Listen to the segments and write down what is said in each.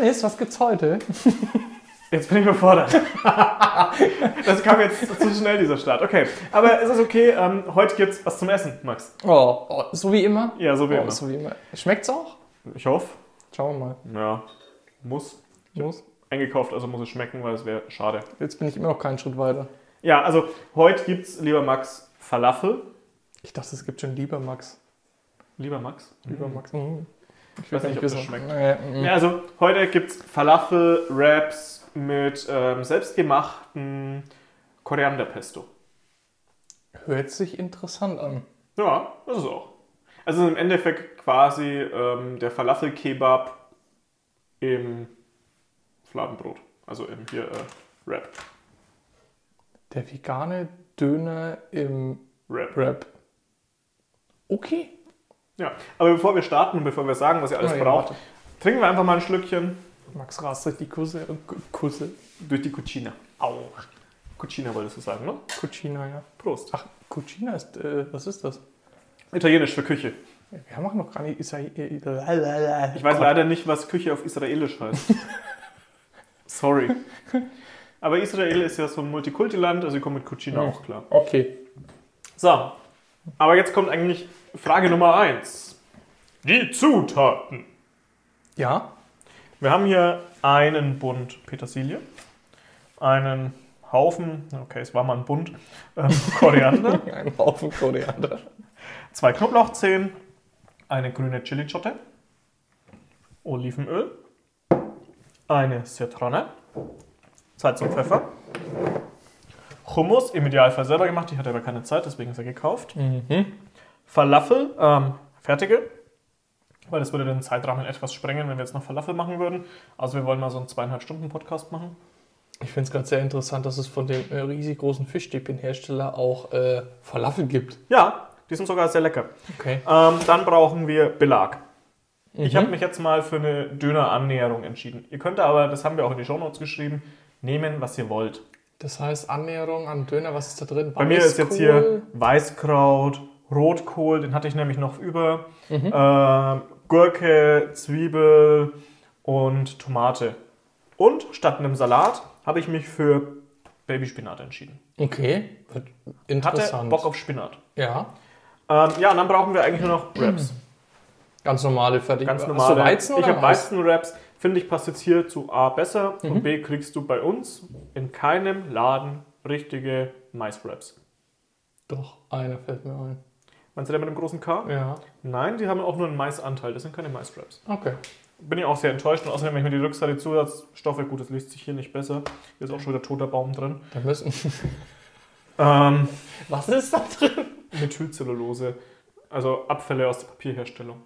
Dennis, was gibt's heute? Jetzt bin ich überfordert. das kam jetzt zu schnell, dieser Start. Okay, aber es ist okay. Ähm, heute gibt's was zum Essen, Max. Oh, oh so wie immer? Ja, so wie oh, immer. So wie immer. Schmeckt's auch? Ich hoffe. Schauen wir mal. Ja, muss. Los. Eingekauft, also muss es schmecken, weil es wäre schade. Jetzt bin ich immer noch keinen Schritt weiter. Ja, also heute gibt's, lieber Max, Falafel. Ich dachte, es gibt schon lieber Max. Lieber Max? Lieber Max. Mhm. Ich weiß nicht, ob das schmeckt. Ja, also heute gibt's Falafel, Wraps mit ähm, selbstgemachten Korianderpesto. Hört sich interessant an. Ja, das ist auch. Also im Endeffekt quasi ähm, der Falafel-Kebab im Fladenbrot. Also im hier äh, Wrap. Der vegane Döner im Wrap. Wrap. Okay. Ja, aber bevor wir starten und bevor wir sagen, was ihr alles Oh ja, braucht, warte. trinken wir einfach mal ein Schlückchen Max rast durch die Kusse. Kusse. durch die Cucina. Au. Cucina wolltest du sagen, ne? Cucina, ja. Prost. Ach, Cucina ist, äh, was ist das? Italienisch für Küche. Wir machen noch gar nicht Israel. Ich weiß leider nicht, was Küche auf Israelisch heißt. Sorry. Aber Israel ist ja so ein Multikulti-Land, also ich komme mit Cucina auch klar. Okay. So, aber jetzt kommt eigentlich Frage Nummer eins. Die Zutaten. Ja? Wir haben hier einen Bund Petersilie, einen Haufen, okay, es war mal ein Bund, ähm, Koriander, Ein Haufen Koriander. zwei Knoblauchzehen, eine grüne Chilischote, Olivenöl, eine Zitrone, Salz und Pfeffer, Hummus, im Idealfall selber gemacht, ich hatte aber keine Zeit, deswegen ist er gekauft. Mhm. Falafel, ähm, fertige, weil das würde den Zeitrahmen etwas sprengen, wenn wir jetzt noch Falafel machen würden. Also wir wollen mal so einen zweieinhalb Stunden Podcast machen. Ich finde es ganz sehr interessant, dass es von dem äh, riesig großen Fischstäbchenhersteller auch äh, Falafel gibt. Ja, die sind sogar sehr lecker. Okay. Ähm, dann brauchen wir Belag. Ich Mhm. habe mich jetzt mal für eine Döner-Annäherung entschieden. Ihr könnt aber, das haben wir auch in die Shownotes geschrieben, nehmen, was ihr wollt. Das heißt Annäherung an Döner, was ist da drin? Bei mir ist jetzt hier Weißkraut, Rotkohl, den hatte ich nämlich noch über, Mhm. äh, Gurke, Zwiebel und Tomate. Und statt einem Salat habe ich mich für Babyspinat entschieden. Okay, wird Hatte interessant. Bock auf Spinat. ja, Ähm, ja, und dann brauchen wir eigentlich nur noch Wraps. ganz normale fertig. Ganz Hast normale. du Weizen ich oder habe Mais? Weizen-Wraps. Finde ich, passt jetzt hier zu A besser Mhm. und B kriegst du bei uns in keinem Laden richtige Mais-Wraps. Doch, einer fällt mir ein. Meinst du der mit dem großen K? Ja, Nein, die haben auch nur einen Maisanteil. Das sind keine Mais-Wraps. okay. Bin ich auch sehr enttäuscht. Und außerdem, wenn ich mir die Rückseite Zusatzstoffe, gut, das liest sich hier nicht besser. Hier ist auch schon wieder toter Baum drin. Da müssen. Ähm, Was ist da drin? Methylcellulose. Also Abfälle aus der Papierherstellung.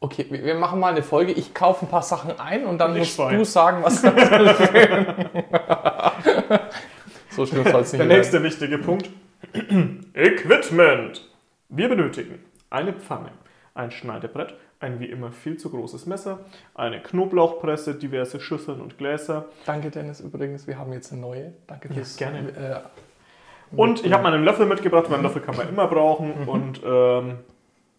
Okay, wir machen mal eine Folge. Ich kaufe ein paar Sachen ein und dann ich musst zwei. du sagen, was da drin So schlimm soll es nicht Der werden. nächste wichtige Punkt. Equipment. Wir benötigen eine Pfanne, ein Schneidebrett, ein wie immer viel zu großes Messer, eine Knoblauchpresse, diverse Schüsseln und Gläser. Danke, Dennis, übrigens. Wir haben jetzt eine neue. Danke fürs. gerne. Äh, Und ich habe mal einen Löffel mitgebracht, weil einen Löffel kann man immer brauchen. Und ähm,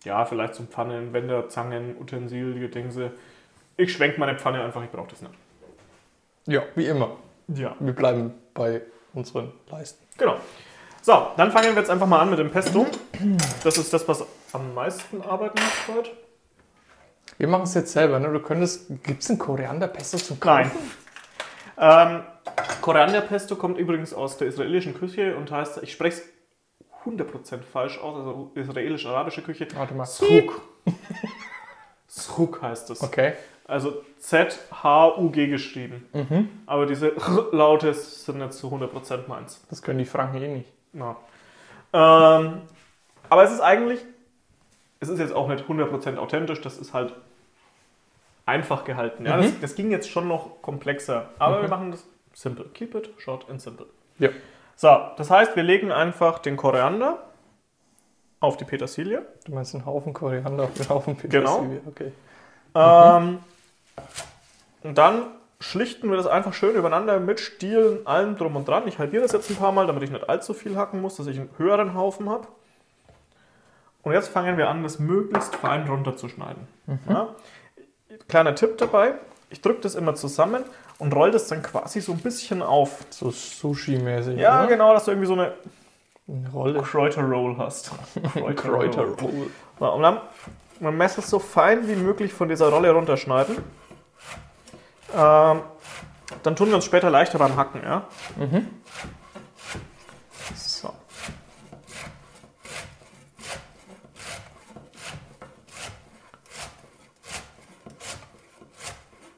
ja, vielleicht zum Pfannen, Wender, Zangen, Utensilien, Dingse. Ich schwenke meine Pfanne einfach, ich brauche das nicht. ja, wie immer. Ja, Wir bleiben bei unseren Leisten. genau. So, dann fangen wir jetzt einfach mal an mit dem Pesto. Das ist das, was am meisten Arbeit macht heute. Wir machen es jetzt selber. Ne? Du könntest. Gibt es ein Korianderpesto zum Nein. Kaufen? Ähm, Korianderpesto kommt übrigens aus der israelischen Küche und heißt, ich spreche es 100% falsch aus, also israelisch-arabische Küche. Warte mal. Sruk. Sruk heißt es. Okay. Also Z-H-U-G geschrieben. Mhm. Aber diese Laute sind nicht zu 100% meins. Das können die Franken eh nicht. Ja. Ähm, aber es ist eigentlich, es ist jetzt auch nicht 100% authentisch, das ist halt einfach gehalten. Ja? Mhm. Das, das ging jetzt schon noch komplexer, aber Mhm. wir machen das simple. Keep it short and simple. Ja. So, das heißt, wir legen einfach den Koriander auf die Petersilie. Du meinst einen Haufen Koriander auf einen Haufen Genau. Petersilie. Okay. Ähm, und dann schlichten wir das einfach schön übereinander mit Stielen, allem drum und dran. Ich halbiere das jetzt ein paar Mal, damit ich nicht allzu viel hacken muss, dass ich einen höheren Haufen habe. Und jetzt fangen wir an, das möglichst fein runterzuschneiden. Ja? Kleiner Tipp dabei: ich drücke das immer zusammen und roll das dann quasi so ein bisschen auf. So Sushi-mäßig. Ja, oder? genau, dass du irgendwie so eine Rolle. Kräuter-Roll hast. Kräuterroll. So, und dann mein Messer so fein wie möglich von dieser Rolle runterschneiden. Ähm, dann tun wir uns später leichter beim Hacken, ja? So.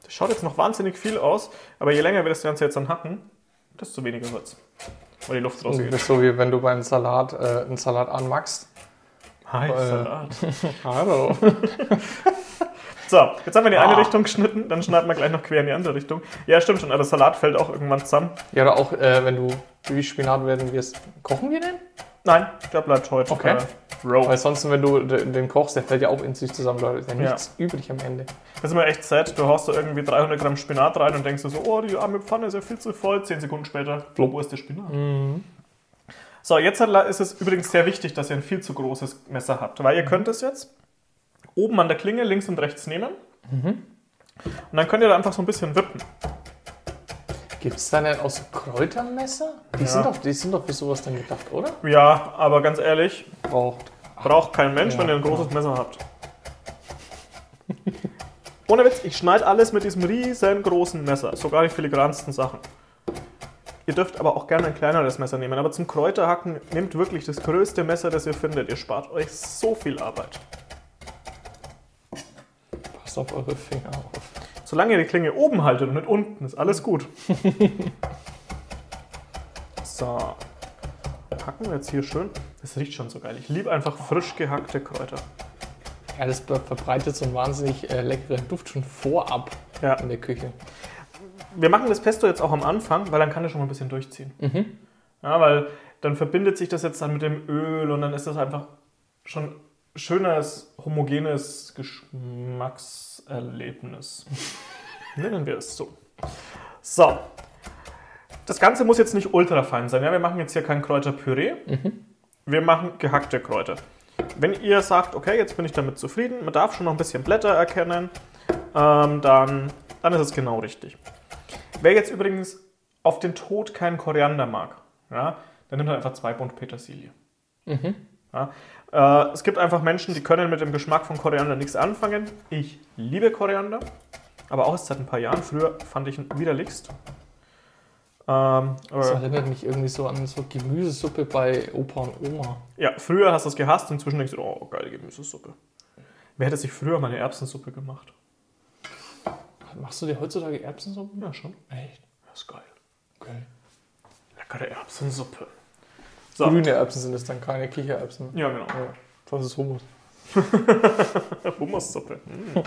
Das schaut jetzt noch wahnsinnig viel aus, aber je länger wir das Ganze jetzt dann hacken, desto weniger wird's. Weil die Luft Das rausgeht. ist so wie wenn du beim Salat äh, einen Salat anmachst. Hi, Äh, Salat. Hallo. So, jetzt haben wir in die eine Ah. Richtung geschnitten, dann schneiden wir gleich noch quer in die andere Richtung. Ja, stimmt schon, aber Salat fällt auch irgendwann zusammen. Ja, oder auch, äh, wenn du Babyspinat werden wirst. Kochen wir den? Nein, der bleibt heute. Okay. Äh, row. Weil sonst, wenn du de- den kochst, der fällt ja auch in sich zusammen, Leute. Ist ja Ja. nichts übrig am Ende. Das ist immer echt sad. Du haust da irgendwie 300 Gramm Spinat rein und denkst dir so, oh, die arme Pfanne ist ja viel zu voll. Zehn Sekunden später, wo ist der Spinat? Mhm. So, jetzt ist es übrigens sehr wichtig, dass ihr ein viel zu großes Messer habt, weil ihr könnt es jetzt oben an der Klinge links und rechts nehmen. Mhm. Und dann könnt ihr da einfach so ein bisschen wippen. Gibt es da nicht auch so Kräutermesser? Die, Ja. sind doch, die sind doch für sowas dann gedacht, oder? Ja, aber ganz ehrlich, Braucht. braucht kein Mensch, Ja, wenn ihr ein großes Messer habt. Ohne Witz, ich schneide alles mit diesem riesengroßen Messer, sogar die filigransten Sachen. Ihr dürft aber auch gerne ein kleineres Messer nehmen, aber zum Kräuterhacken nehmt wirklich das größte Messer, das ihr findet. Ihr spart euch so viel Arbeit. Passt auf eure Finger auf. Solange ihr die Klinge oben haltet und nicht unten, ist alles gut. So. Hacken wir jetzt hier schön. Das riecht schon so geil. Ich liebe einfach frisch gehackte Kräuter. Ja, das ver- verbreitet so einen wahnsinnig äh, leckeren Duft schon vorab Ja. in der Küche. Wir machen das Pesto jetzt auch am Anfang, weil dann kann er schon mal ein bisschen durchziehen. Mhm. Ja, weil dann verbindet sich das jetzt dann mit dem Öl und dann ist das einfach schon schönes, homogenes Geschmackserlebnis. Nennen wir es so. So. Das Ganze muss jetzt nicht ultra fein sein. Ja, wir machen jetzt hier kein Kräuterpüree. Wir machen gehackte Kräuter. Wenn ihr sagt, okay, jetzt bin ich damit zufrieden, man darf schon noch ein bisschen Blätter erkennen, ähm, dann, dann ist es genau richtig. Wer jetzt übrigens auf den Tod keinen Koriander mag, ja, dann nimmt er einfach zwei Bund Petersilie. Ja, äh, es gibt einfach Menschen, die können mit dem Geschmack von Koriander nichts anfangen. Ich liebe Koriander, aber auch erst seit ein paar Jahren. Früher fand ich ihn widerlichst. Ähm, Das aber, erinnert mich irgendwie so an so Gemüsesuppe bei Opa und Oma. ja, früher hast du es gehasst und inzwischen denkst du, oh, geile Gemüsesuppe. Wer hätte sich früher mal eine Erbsensuppe gemacht? Machst du dir heutzutage Erbsensuppe? Ja, schon. Echt? Das ist geil. Okay. Leckere Erbsensuppe. So. Grüne Erbsen sind es dann, keine Kichererbsen. Ja, genau. Ja, sonst ist Hummus. Hummussuppe. Mm.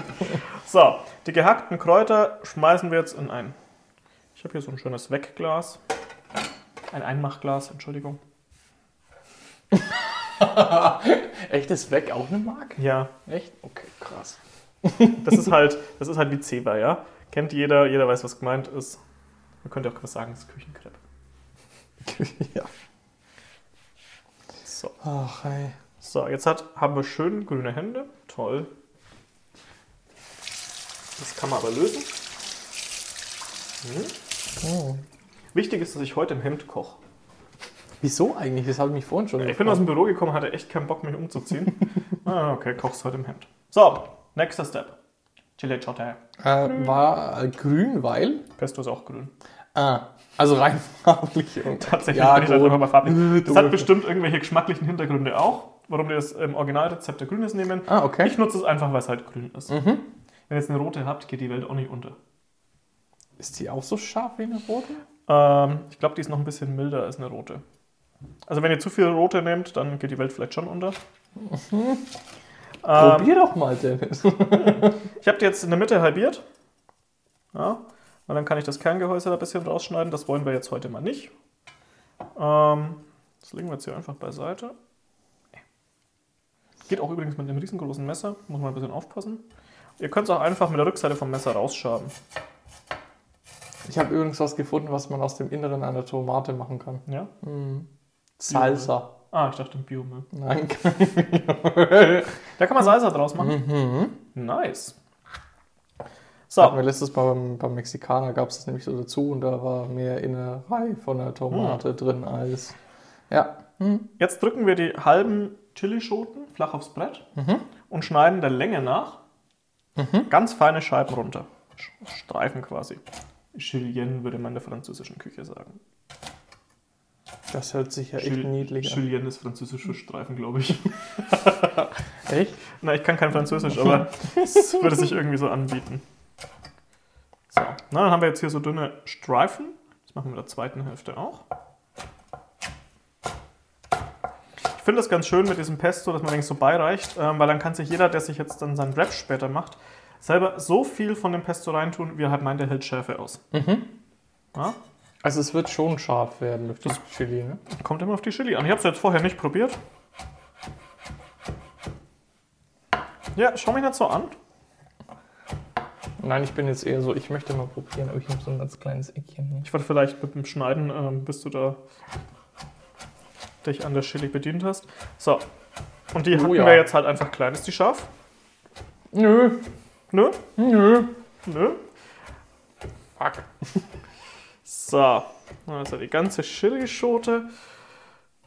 So, die gehackten Kräuter schmeißen wir jetzt in ein. Ich habe hier so ein schönes Wegglas. Ein Einmachglas, Entschuldigung. Echt, ist weg auch eine Mark? Ja, Echt? Okay, krass. das ist halt, das ist halt wie Zebra, ja. Kennt jeder, jeder weiß, was gemeint ist. Man könnte auch was sagen, das ist Küchenkrepp. ja. So. Ach, hey. so, jetzt hat, haben wir schön grüne Hände. Toll. Das kann man aber lösen. Hm. Oh. Wichtig ist, dass ich heute im Hemd koche. Wieso eigentlich? Das habe ich mich vorhin schon Ich bin aus dem Büro gekommen, hatte echt keinen Bock, mich umzuziehen. ah, okay, kochst heute im Hemd. So, nächster Step. Chile Chotte. äh, War äh, grün, weil? Pesto ist auch grün. Ah, also rein farblich. Tatsächlich ja, bin ich da gut. einfach mal farblich. Das hat bestimmt irgendwelche geschmacklichen Hintergründe auch, warum die das im Originalrezept der Grünes nehmen. Ah, okay. Ich nutze es einfach, weil es halt grün ist. Mhm. Wenn ihr jetzt eine rote habt, geht die Welt auch nicht unter. Ist die auch so scharf wie eine rote? Ähm, ich glaube, die ist noch ein bisschen milder als eine rote. Also wenn ihr zu viel rote nehmt, dann geht die Welt vielleicht schon unter. Ähm, Probier doch mal, Dennis. Ich habe die jetzt in der Mitte halbiert. Ja, und dann kann ich das Kerngehäuse da ein bisschen rausschneiden. Das wollen wir jetzt heute mal nicht. Ähm, das legen wir jetzt hier einfach beiseite. Geht auch übrigens mit einem riesengroßen Messer. Muss man ein bisschen aufpassen. Ihr könnt es auch einfach mit der Rückseite vom Messer rausschaben. Ich habe übrigens was gefunden, was man aus dem Inneren einer Tomate machen kann. Ja? Salsa. Ah, ich dachte Biomüll. Nein. Da kann man Salsa draus machen. mhm. Nice. So. Hatten wir letztes Mal beim, beim Mexikaner gab es das nämlich so dazu und da war mehr Innerei von der Tomate drin als. Ja. Hm. Jetzt drücken wir die halben Chilischoten flach aufs Brett und schneiden der Länge nach ganz feine Scheiben runter. Streifen quasi. Julienne würde man in der französischen Küche sagen. Das hört sich ja echt niedlich an. Julienne ist französisch für Streifen, glaube ich. Echt? Na, ich kann kein Französisch, aber es würde sich irgendwie so anbieten. So, na, dann haben wir jetzt hier so dünne Streifen. Das machen wir in der zweiten Hälfte auch. Ich finde das ganz schön mit diesem Pesto, dass man eigentlich so beireicht, ähm, weil dann kann sich jeder, der sich jetzt dann seinen Wrap später macht, selber so viel von dem Pesto reintun, wie er halt meint, der hält Schärfe aus. Ja? Also es wird schon scharf werden durch das Chili, ne? Kommt immer auf die Chili an. Ich habe es jetzt vorher nicht probiert. Ja, schau mich nicht so an. Nein, ich bin jetzt eher so, ich möchte mal probieren, aber ich habe so ein ganz kleines Eckchen. Ich warte vielleicht mit dem Schneiden, ähm, bis du da dich an der Chili bedient hast. So. Und die Oh hacken ja. wir jetzt halt einfach klein. Ist die scharf? Nö, Nö? nö. Nö? Fuck. So. Also die ganze Chilischote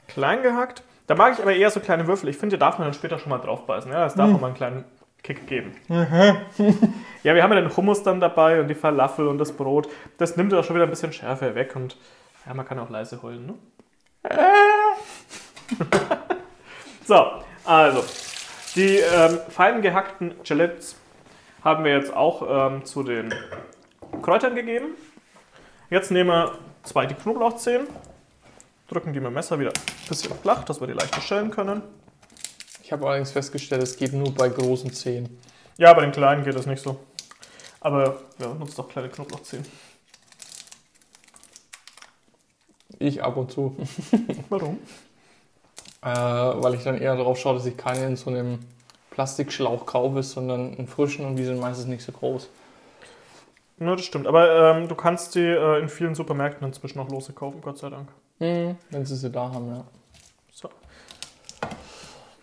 klein gehackt. Da mag ich aber eher so kleine Würfel. Ich finde, die darf man dann später schon mal draufbeißen. Ja, das darf man mal einen kleinen Kick geben. ja, wir haben ja den Hummus dann dabei und die Falafel und das Brot. Das nimmt auch schon wieder ein bisschen Schärfe weg und ja, man kann auch leise heulen, ne? so, also. Die ähm, fein gehackten Gelettes haben wir jetzt auch ähm, zu den Kräutern gegeben. Jetzt nehmen wir zwei die Knoblauchzehen, drücken die mit dem Messer wieder ein bisschen flach, dass wir die leichter schälen können. Ich habe allerdings festgestellt, es geht nur bei großen Zehen. Ja, bei den kleinen geht das nicht so. Aber ja, nutzt doch kleine Knoblauchzehen. Ich ab und zu. Warum? Äh, weil ich dann eher darauf schaue, dass ich keine in so einem Plastikschlauch kaufe, sondern einen frischen und die sind meistens nicht so groß. Ja, das stimmt. Aber ähm, du kannst die äh, in vielen Supermärkten inzwischen auch lose kaufen, Gott sei Dank. Hm, wenn sie sie da haben, ja.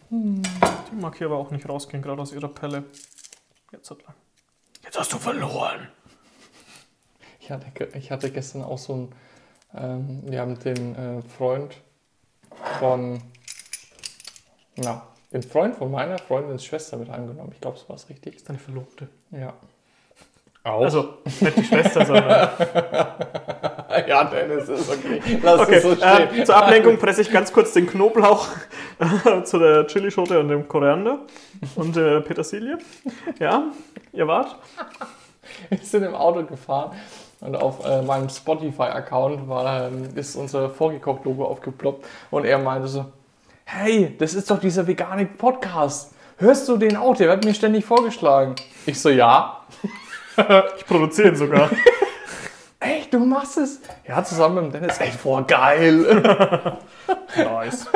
Die mag hier aber auch nicht rausgehen, gerade aus ihrer Pelle. Jetzt hat lang. Jetzt hast du verloren. Ich hatte, ich hatte gestern auch so ein, ähm, wir haben den äh, Freund von, na, den Freund von meiner Freundins Schwester mit angenommen. Ich glaube, so war es richtig. Ist deine Verlobte. Ja. Auch? Also, nicht die Schwester, sondern. ja, Dennis, ist okay. Lass Okay, es so stehen. äh, zur Ablenkung presse ich ganz kurz den Knoblauch äh, zu der Chilischote und dem Koriander und der Petersilie. Ja, ihr wart? Wir sind im Auto gefahren und auf äh, meinem Spotify-Account ähm, ist unser Vorgekocht-Logo aufgeploppt und er meinte so, hey, das ist doch dieser vegane Podcast. Hörst du den auch? Der wird mir ständig vorgeschlagen. Ich so, ja. Ich produziere ihn sogar. Du machst es? Ja, zusammen mit dem Dennis. Ey, voll geil. nice.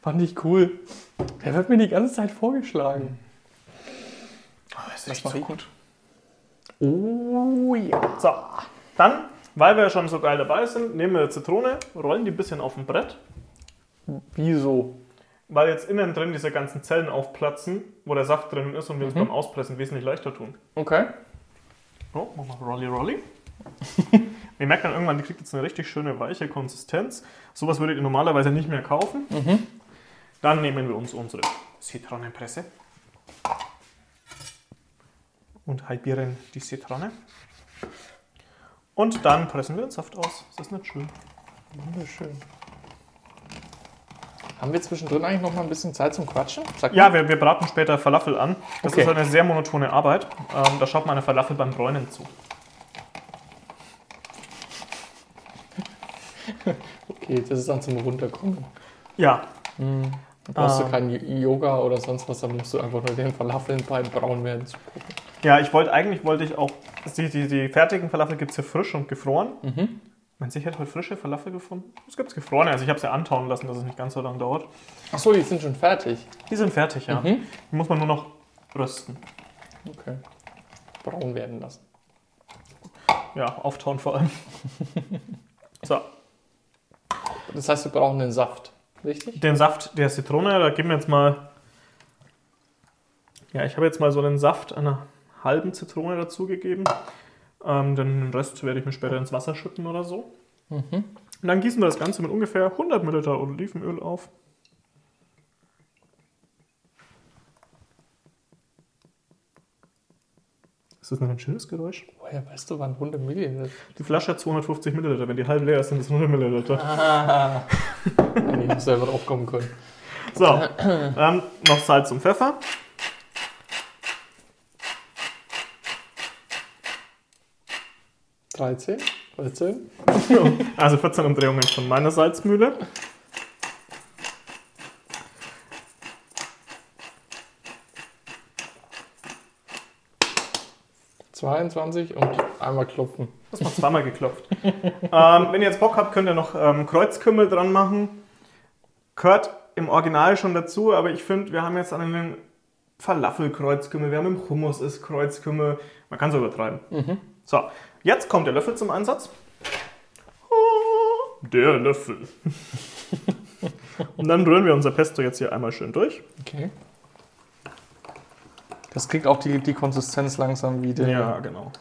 Fand ich cool. Der wird mir die ganze Zeit vorgeschlagen. Das Was mach ich? gut. Oh ja. So, dann, weil wir schon so geil dabei sind, nehmen wir Zitrone, rollen die ein bisschen auf dem Brett, Wieso? weil jetzt innen drin diese ganzen Zellen aufplatzen, wo der Saft drin ist und wir uns beim Auspressen wesentlich leichter tun. Okay. So, machen wir Rolli Rolli. Ihr merkt dann irgendwann, die kriegt jetzt eine richtig schöne weiche Konsistenz. Sowas würdet ihr normalerweise nicht mehr kaufen. Dann nehmen wir uns unsere Zitronenpresse und halbieren die Zitrone. Und dann pressen wir den Saft aus. Ist das nicht schön? Wunderschön. Haben wir zwischendrin eigentlich noch mal ein bisschen Zeit zum Quatschen? Sag Ja, wir, wir braten später Falafel an. Das Okay. ist eine sehr monotone Arbeit. Ähm, da schaut man eine Falafel beim Bräunen zu. Okay, das ist dann zum Runterkommen. Ja, Da brauchst Ähm. du kein Yoga oder sonst was, dann musst du einfach nur den Falafeln beim Braun werden zugucken. Ja, ich wollte eigentlich wollte ich auch. Die, die, die fertigen Falafel gibt es hier frisch und gefroren. Meinst du, ich hätte heute frische Falafel gefunden? Es gibt gefrorene. Also ich habe es ja antauen lassen, dass es nicht ganz so lange dauert. Achso, die sind schon fertig. Die sind fertig, ja. Die muss man nur noch rösten. Okay. Braun werden lassen. Ja, auftauen vor allem. so, Das heißt, wir brauchen den Saft. Richtig? den Saft der Zitrone, da geben wir jetzt mal. Ja, ich habe jetzt mal so einen Saft einer halben Zitrone dazugegeben. Ähm, den Rest werde ich mir später ins Wasser schütten oder so. Und dann gießen wir das Ganze mit ungefähr 100 Milliliter Olivenöl auf. Ist das noch ein schönes Geräusch? Woher weißt du, wann 100 Milliliter? Die Flasche hat 250 Milliliter. Wenn die halb leer ist, sind es 100 Milliliter. Ah. Ich selber drauf kommen können. So, dann noch Salz und Pfeffer. Dreizehn? 13? Also 14 Umdrehungen von meiner Salzmühle. Und einmal klopfen. Das mal zweimal geklopft. ähm, wenn ihr jetzt Bock habt, könnt ihr noch ähm, Kreuzkümmel dran machen. Gehört im Original schon dazu, aber ich finde, wir haben jetzt einen Falafel-Kreuzkümmel, wir haben im Hummus ist Kreuzkümmel. Man kann es übertreiben. So, jetzt kommt der Löffel zum Einsatz. Oh, Der Löffel. Und dann rühren wir unser Pesto jetzt hier einmal schön durch. Okay. Das kriegt auch die, die Konsistenz langsam wieder. Ja, genau.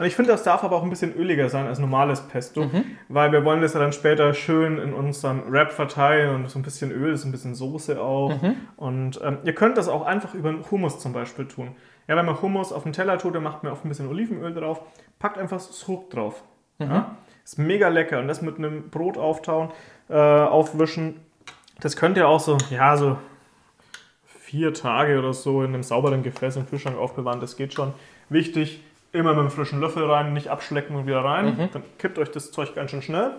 Und ich finde, das darf aber auch ein bisschen öliger sein als normales Pesto, weil wir wollen das ja dann später schön in unserem Wrap verteilen und so ein bisschen Öl, so ein bisschen Soße auch. Und ähm, ihr könnt das auch einfach über Hummus zum Beispiel tun. Ja, wenn man Hummus auf den Teller tut, dann macht man oft ein bisschen Olivenöl drauf, packt einfach Sruk drauf. Ja? Ist mega lecker und das mit einem Brot auftauen, äh, aufwischen. Das könnt ihr auch so, ja, so vier Tage oder so in einem sauberen Gefäß im Kühlschrank aufbewahren. Das geht schon. Wichtig, immer mit einem frischen Löffel rein, nicht abschlecken und wieder rein. Dann kippt euch das Zeug ganz schön schnell.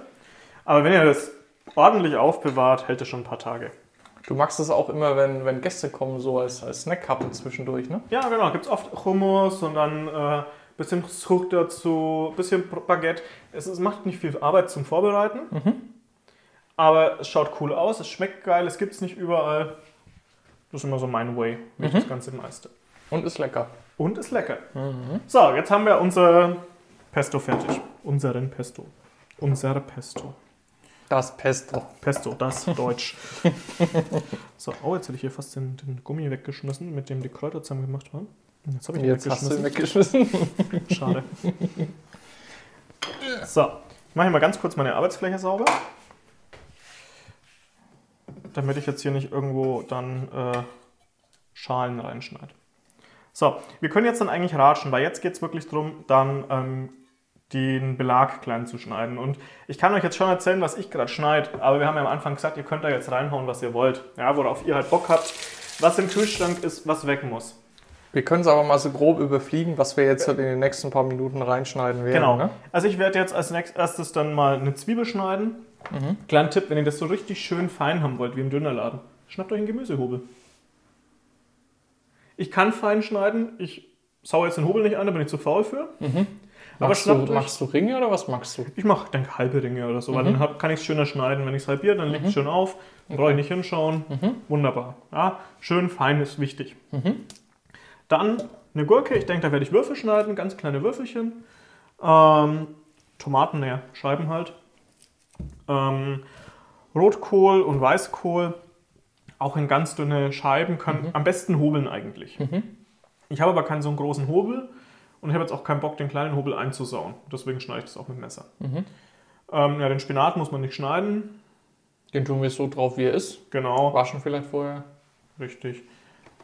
Aber wenn ihr das ordentlich aufbewahrt, hält es schon ein paar Tage. Du magst es auch immer, wenn, wenn Gäste kommen, so als, als Snackkappe zwischendurch, ne? Ja, genau. Gibt es oft Hummus und dann äh, bisschen Zug dazu, bisschen Baguette. Es, es macht nicht viel Arbeit zum Vorbereiten. Aber es schaut cool aus, es schmeckt geil, es gibt es nicht überall. Das ist immer so mein Way, wie ich das Ganze meiste. Und ist lecker. Und ist lecker. So, jetzt haben wir unser Pesto fertig. Unseren Pesto. Unser Pesto. Das Pesto. Pesto, das Deutsch. so, oh, jetzt hätte ich hier fast den, den Gummi weggeschmissen, mit dem die Kräuter zusammen gemacht waren. Jetzt habe ich ihn Jetzt hast du ihn weggeschmissen. weggeschmissen. Schade. So, ich mache hier mal ganz kurz meine Arbeitsfläche sauber. Damit ich jetzt hier nicht irgendwo dann äh, Schalen reinschneide. So, wir können jetzt dann eigentlich ratschen, weil jetzt geht es wirklich darum, dann ähm, den Belag klein zu schneiden. Und ich kann euch jetzt schon erzählen, was ich gerade schneide, aber wir haben ja am Anfang gesagt, ihr könnt da jetzt reinhauen, was ihr wollt. Ja, worauf ihr halt Bock habt. Was im Kühlschrank ist, was weg muss. Wir können es aber mal so grob überfliegen, was wir jetzt halt in den nächsten paar Minuten reinschneiden werden. Genau. Ne? Also ich werde jetzt als nächstes erstes dann mal eine Zwiebel schneiden. Kleinen Tipp, wenn ihr das so richtig schön fein haben wollt, wie im Dönerladen, schnappt euch einen Gemüsehobel. Ich kann fein schneiden, ich saue jetzt den Hobel nicht an, da bin ich zu faul für. Aber Machst, du, machst du Ringe oder was magst du? ich mache, denke halbe Ringe oder so, weil dann hab, kann ich es schöner schneiden. Wenn ich es halbiere, dann liegt es schön auf, dann brauche ich nicht hinschauen. Wunderbar. Ja, schön fein ist wichtig. Dann eine Gurke, ich denke, da werde ich Würfel schneiden, ganz kleine Würfelchen. Ähm, Tomaten, naja, Scheiben halt. Ähm, Rotkohl und Weißkohl, auch in ganz dünne Scheiben, können am besten hobeln eigentlich. Ich habe aber keinen so einen großen Hobel und ich habe jetzt auch keinen Bock, den kleinen Hobel einzusauen. Deswegen schneide ich das auch mit Messer. Ähm, ja, den Spinat muss man nicht schneiden. Den tun wir so drauf, wie er ist. Genau, Waschen vielleicht vorher. richtig.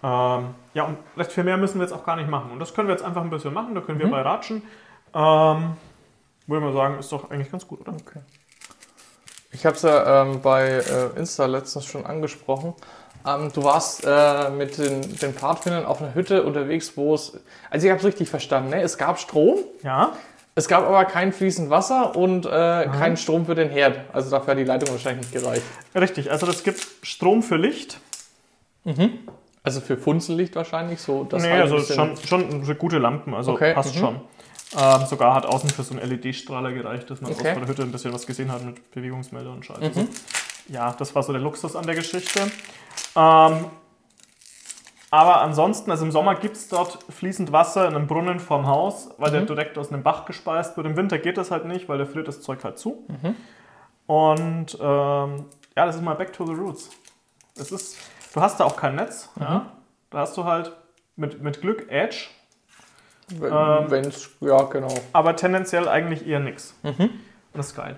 Ähm, ja, und recht viel mehr müssen wir jetzt auch gar nicht machen. Und das können wir jetzt einfach ein bisschen machen, da können wir bei ratschen. Ähm, würde man sagen, ist doch eigentlich ganz gut, oder? Okay. Ich habe es ja ähm, bei äh, Insta letztens schon angesprochen. Ähm, du warst äh, mit den, den Pfadfindern auf einer Hütte unterwegs, wo es. Also, ich habe es richtig verstanden, ne? Es gab Strom, Ja, es gab aber kein fließend Wasser und äh, keinen Strom für den Herd. Also, dafür hat die Leitung wahrscheinlich nicht gereicht. richtig. Also das gibt Strom für Licht. Also, für Funzellicht wahrscheinlich so. Das nee, also schon, schon gute Lampen, also Okay, passt mhm. schon. Ähm, sogar hat außen für so einen LED-Strahler gereicht, dass man Okay. aus der Hütte ein bisschen was gesehen hat mit Bewegungsmelder und Scheiße. Mhm. Ja, das war so der Luxus an der Geschichte. Ähm, aber ansonsten, also im Sommer gibt es dort fließend Wasser in einem Brunnen vorm Haus, weil Mhm. der direkt aus einem Bach gespeist wird. Im Winter geht das halt nicht, weil der friert das Zeug halt zu. Mhm. Und ähm, ja, das ist mal back to the roots. Es ist, du hast da auch kein Netz. Mhm. Ja? Da hast du halt mit, mit Glück Edge. Wenn es, ja, genau. aber tendenziell eigentlich eher nix. Und das ist geil.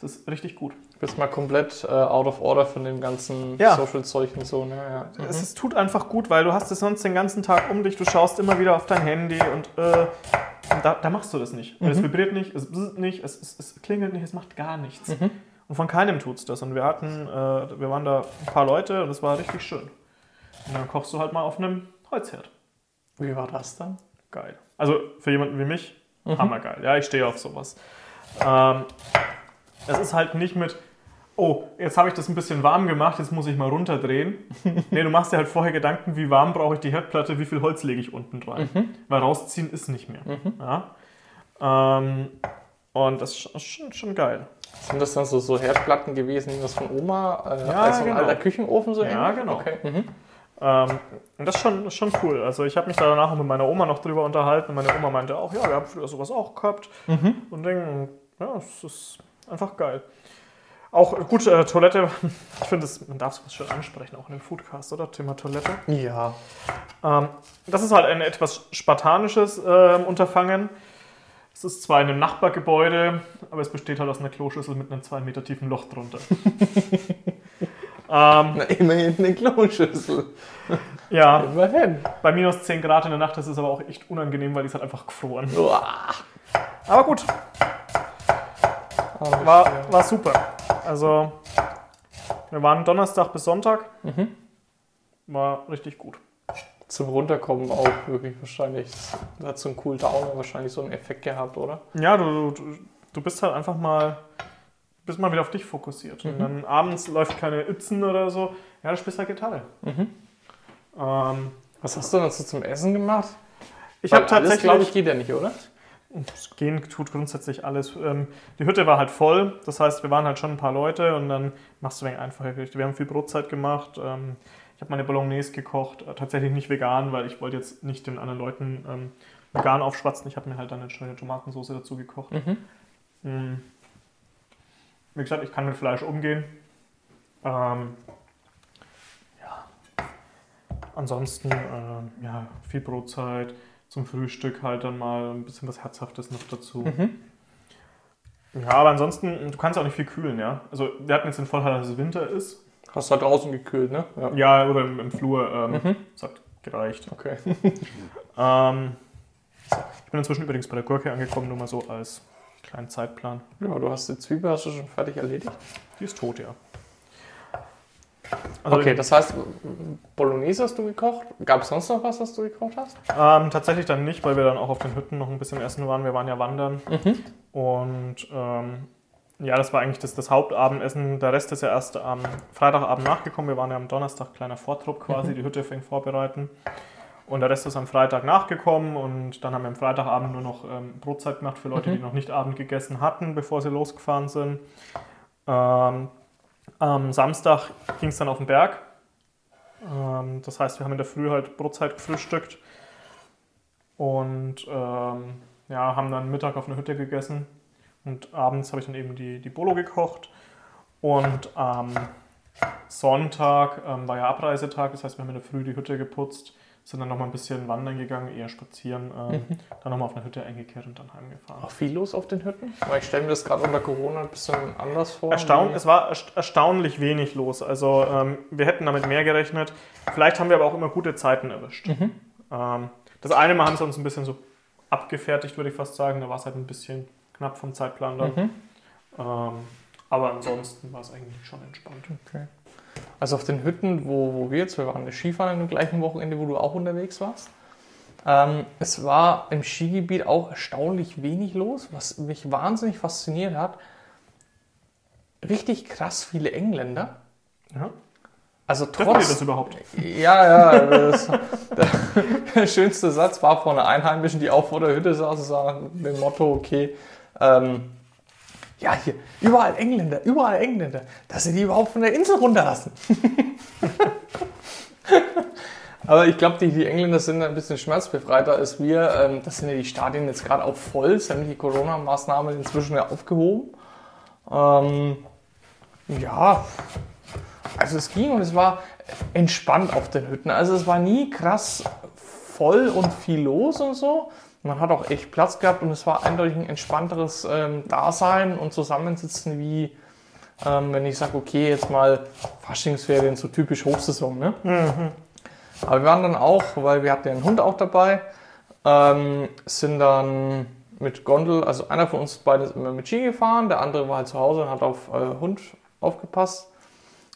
Das ist richtig gut. Bist mal komplett äh, out of order von dem ganzen Ja. Social-Zeug und so, ne? Ja. Es ist, tut einfach gut, weil du hast es sonst den ganzen Tag um dich, du schaust immer wieder auf dein Handy und, äh, und da, da machst du das nicht. Es vibriert nicht, es nicht, es, es, es klingelt nicht, es macht gar nichts. Und von keinem tut's das. Und wir hatten, äh, wir waren da ein paar Leute und es war richtig schön. Und dann kochst du halt mal auf einem Holzherd. Wie war das dann? Geil. Also für jemanden wie mich, hammergeil. Ja, ich stehe auf sowas. Ähm, es ist halt nicht mit, oh, jetzt habe ich das ein bisschen warm gemacht, jetzt muss ich mal runterdrehen. nee, du machst dir halt vorher Gedanken, wie warm brauche ich die Herdplatte, wie viel Holz lege ich unten rein. Weil rausziehen ist nicht mehr. Ja? Ähm, und das ist schon, schon geil. Sind das dann so, so Herdplatten gewesen, wie das von Oma, äh, Ja, als so ein genau. alter Küchenofen so Ja, ähnlich? genau. Okay. Mhm. Ähm, und das ist schon, schon cool. Also ich habe mich da danach mit meiner Oma noch drüber unterhalten. Und meine Oma meinte auch, ja, wir haben früher sowas auch gehabt. Und Ding, ja, es ist einfach geil. Auch gut, äh, Toilette, ich finde, man darf sowas schon ansprechen, auch in dem Foodcast, oder? Thema Toilette. Ja. Ähm, das ist halt ein etwas spartanisches ähm, Unterfangen. Es ist zwar in einem Nachbargebäude, aber es besteht halt aus einer Kloschüssel mit einem zwei Meter tiefen Loch drunter. ähm, Na, immerhin eine Kloschüssel. ja, Immerhin. bei minus 10 Grad in der Nacht ist es aber auch echt unangenehm, weil die ist halt einfach gefroren. Uah. Aber gut, war, war super. Also, wir waren Donnerstag bis Sonntag. War richtig gut. Zum Runterkommen auch wirklich wahrscheinlich. Da hat so ein Cool Downer wahrscheinlich so einen Effekt gehabt, oder? Ja, du, du, du bist halt einfach mal, bist mal wieder auf dich fokussiert. Und dann abends läuft keine Itzen oder so. Ja, du spielst halt Gitarre. Ähm, Was hast du denn so zum Essen gemacht? ich habe tatsächlich. glaube ich, geht ja nicht, oder? Es Gehen tut grundsätzlich alles. Ähm, die Hütte war halt voll, das heißt, wir waren halt schon ein paar Leute und dann machst du ein wenig einfache Gerichte. Wir haben viel Brotzeit gemacht. Ähm, ich habe meine Bolognese gekocht, äh, tatsächlich nicht vegan, weil ich wollte jetzt nicht den anderen Leuten ähm, vegan aufschwatzen. Ich habe mir halt dann eine schöne Tomatensauce dazu gekocht. Mm. Wie gesagt, ich kann mit Fleisch umgehen. Ähm, ja. Ansonsten ähm, ja, viel Brotzeit. Zum Frühstück halt dann mal ein bisschen was Herzhaftes noch dazu. Ja, aber ansonsten, du kannst auch nicht viel kühlen, ja. Also wir hatten jetzt den Fall, dass es Winter ist. Hast du halt draußen gekühlt, ne? Ja. Ja, oder im, im Flur. Ähm, Das hat gereicht. Okay. Ähm, ich bin inzwischen übrigens bei der Gurke angekommen, nur mal so als kleinen Zeitplan. Ja, du hast die Zwiebel hast du schon fertig erledigt. Die ist tot, ja. Also, Okay, das heißt, Bolognese hast du gekocht? Gab es sonst noch was, was du gekocht hast? Ähm, tatsächlich dann nicht, weil wir dann auch auf den Hütten noch ein bisschen essen waren. Wir waren ja wandern. Und ähm, ja, das war eigentlich das, das Hauptabendessen. Der Rest ist ja erst am Freitagabend nachgekommen. Wir waren ja am Donnerstag kleiner Vortrupp quasi, die Hütte fing vorbereiten. Und der Rest ist am Freitag nachgekommen und dann haben wir am Freitagabend nur noch ähm, Brotzeit gemacht für Leute, die noch nicht Abend gegessen hatten, bevor sie losgefahren sind. Ähm, am Samstag ging es dann auf den Berg. Ähm, das heißt, wir haben in der Früh halt Brotzeit gefrühstückt und ähm, ja, haben dann Mittag auf einer Hütte gegessen. Und abends habe ich dann eben die, die Bolo gekocht. Und am Sonntag ähm, war ja Abreisetag, das heißt, wir haben in der Früh die Hütte geputzt, sind dann nochmal ein bisschen wandern gegangen, eher spazieren, ähm, dann nochmal auf eine Hütte eingekehrt und dann heimgefahren. Auch viel los auf den Hütten? Weil ich stelle mir das gerade unter Corona ein bisschen anders vor. Erstaun es war erst- erstaunlich wenig los. Also ähm, wir hätten damit mehr gerechnet. Vielleicht haben wir aber auch immer gute Zeiten erwischt. Ähm, das eine Mal haben sie uns ein bisschen so abgefertigt, würde ich fast sagen. Da war es halt ein bisschen knapp vom Zeitplan dann. Ähm, aber ansonsten war es eigentlich schon entspannt. Okay. Also auf den Hütten, wo, wo wir jetzt, wir waren Skifahren dem gleichen Wochenende, wo du auch unterwegs warst. Ähm, es war im Skigebiet auch erstaunlich wenig los, was mich wahnsinnig fasziniert hat. Richtig krass viele Engländer. Ja. Also trotz, das überhaupt? Ja, ja, das, der schönste Satz war von einer Einheimischen, die auch vor der Hütte saß und sagte mit dem Motto, okay, ähm, ja, hier, überall Engländer, überall Engländer, dass sie die überhaupt von der Insel runterlassen. Aber ich glaube, die, die Engländer sind ein bisschen schmerzbefreiter als wir. Ähm, das sind ja die Stadien jetzt gerade auch voll, sämtliche Corona-Maßnahmen inzwischen ja aufgehoben. Ähm, ja, also es ging und es war entspannt auf den Hütten. Also es war nie krass voll und viel los und so. Man hat auch echt Platz gehabt und es war eindeutig ein entspannteres ähm, Dasein und Zusammensitzen wie, ähm, wenn ich sage, okay, jetzt mal Faschingsferien, so typisch Hochsaison. Ne? Aber wir waren dann auch, weil wir hatten ja einen Hund auch dabei, ähm, sind dann mit Gondel, also einer von uns beiden ist immer mit Ski gefahren, der andere war halt zu Hause und hat auf äh, Hund aufgepasst.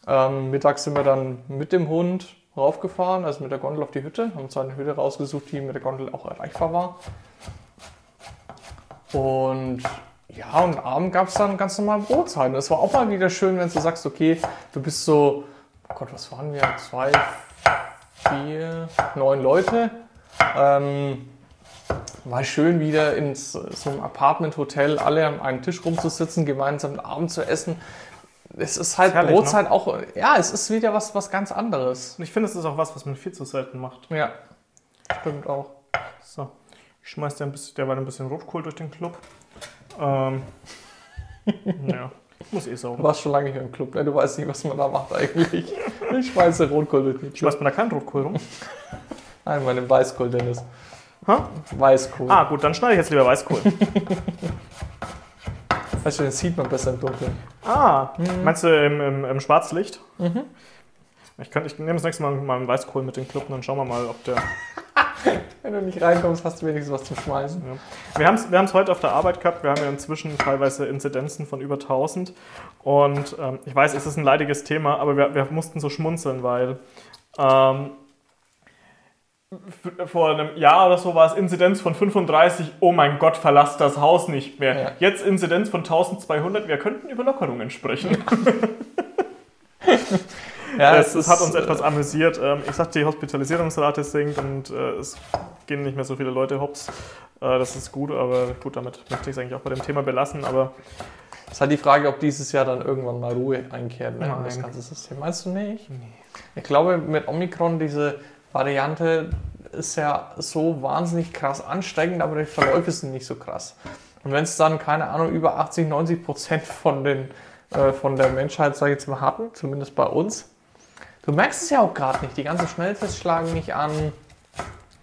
Ähm, mittags sind wir dann mit dem Hund raufgefahren, also mit der Gondel auf die Hütte, haben uns eine Hütte rausgesucht, die mit der Gondel auch erreichbar war. Und ja, und abend gab es dann ganz normal Brotzeiten. Das war auch mal wieder schön, wenn du sagst, okay, du bist so, oh Gott, was waren wir? Zwei, vier, neun Leute. Ähm, war schön wieder in so einem Apartment-Hotel alle an einem Tisch rumzusitzen, gemeinsam Abend zu essen. Es ist halt Herrlich, Brotzeit auch, ja, es ist wieder was, was ganz anderes. Und ich finde, es ist auch was, was man viel zu selten macht. Ja, stimmt auch. So, ich schmeiß dir ein bisschen, der war ein bisschen Rotkohl durch den Club. Ähm, ja, muss eh saugen. Du warst schon lange hier im Club, ne? Du weißt nicht, was man da macht eigentlich. Ich schmeiße Rotkohl durch den Club. Schmeißt man da keinen Rotkohl rum? Nein, meinem Weißkohl, Dennis. Ha? Weißkohl. Ah, gut, dann schneide ich jetzt lieber Weißkohl. Weißt du, den sieht man besser im Dunkeln. Ah, meinst du im, im, im Schwarzlicht? Ich, kann, ich nehme das nächste Mal mal einen Weißkohl mit den Club und dann schauen wir mal, ob der. Wenn du nicht reinkommst, hast du wenigstens was zum Schmeißen. Ja. Wir haben es wir haben's heute auf der Arbeit gehabt. Wir haben ja inzwischen teilweise Inzidenzen von über 1000. Und ähm, ich weiß, es ist ein leidiges Thema, aber wir, wir mussten so schmunzeln, weil ähm, vor einem Jahr oder so war es Inzidenz von 35. Oh mein Gott, verlasst das Haus nicht mehr. Ja. Jetzt Inzidenz von 1200. Wir könnten über Lockerungen sprechen. Ja, es, es hat uns äh, etwas amüsiert. Ähm, ich sagte, die Hospitalisierungsrate sinkt und äh, es gehen nicht mehr so viele Leute hops. Äh, das ist gut, aber gut, damit möchte ich es eigentlich auch bei dem Thema belassen. Aber Es ist halt die Frage, ob dieses Jahr dann irgendwann mal Ruhe einkehrt ne, in das ganze System. Meinst du nicht? Ich glaube, mit Omikron, diese Variante ist ja so wahnsinnig krass ansteckend, aber die Verläufe sind nicht so krass. Und wenn es dann, keine Ahnung, über 80, 90 Prozent von, den, äh, von der Menschheit, sag ich jetzt mal, hatten, zumindest bei uns, du merkst es ja auch gerade nicht. Die ganzen Schnelltests schlagen nicht an.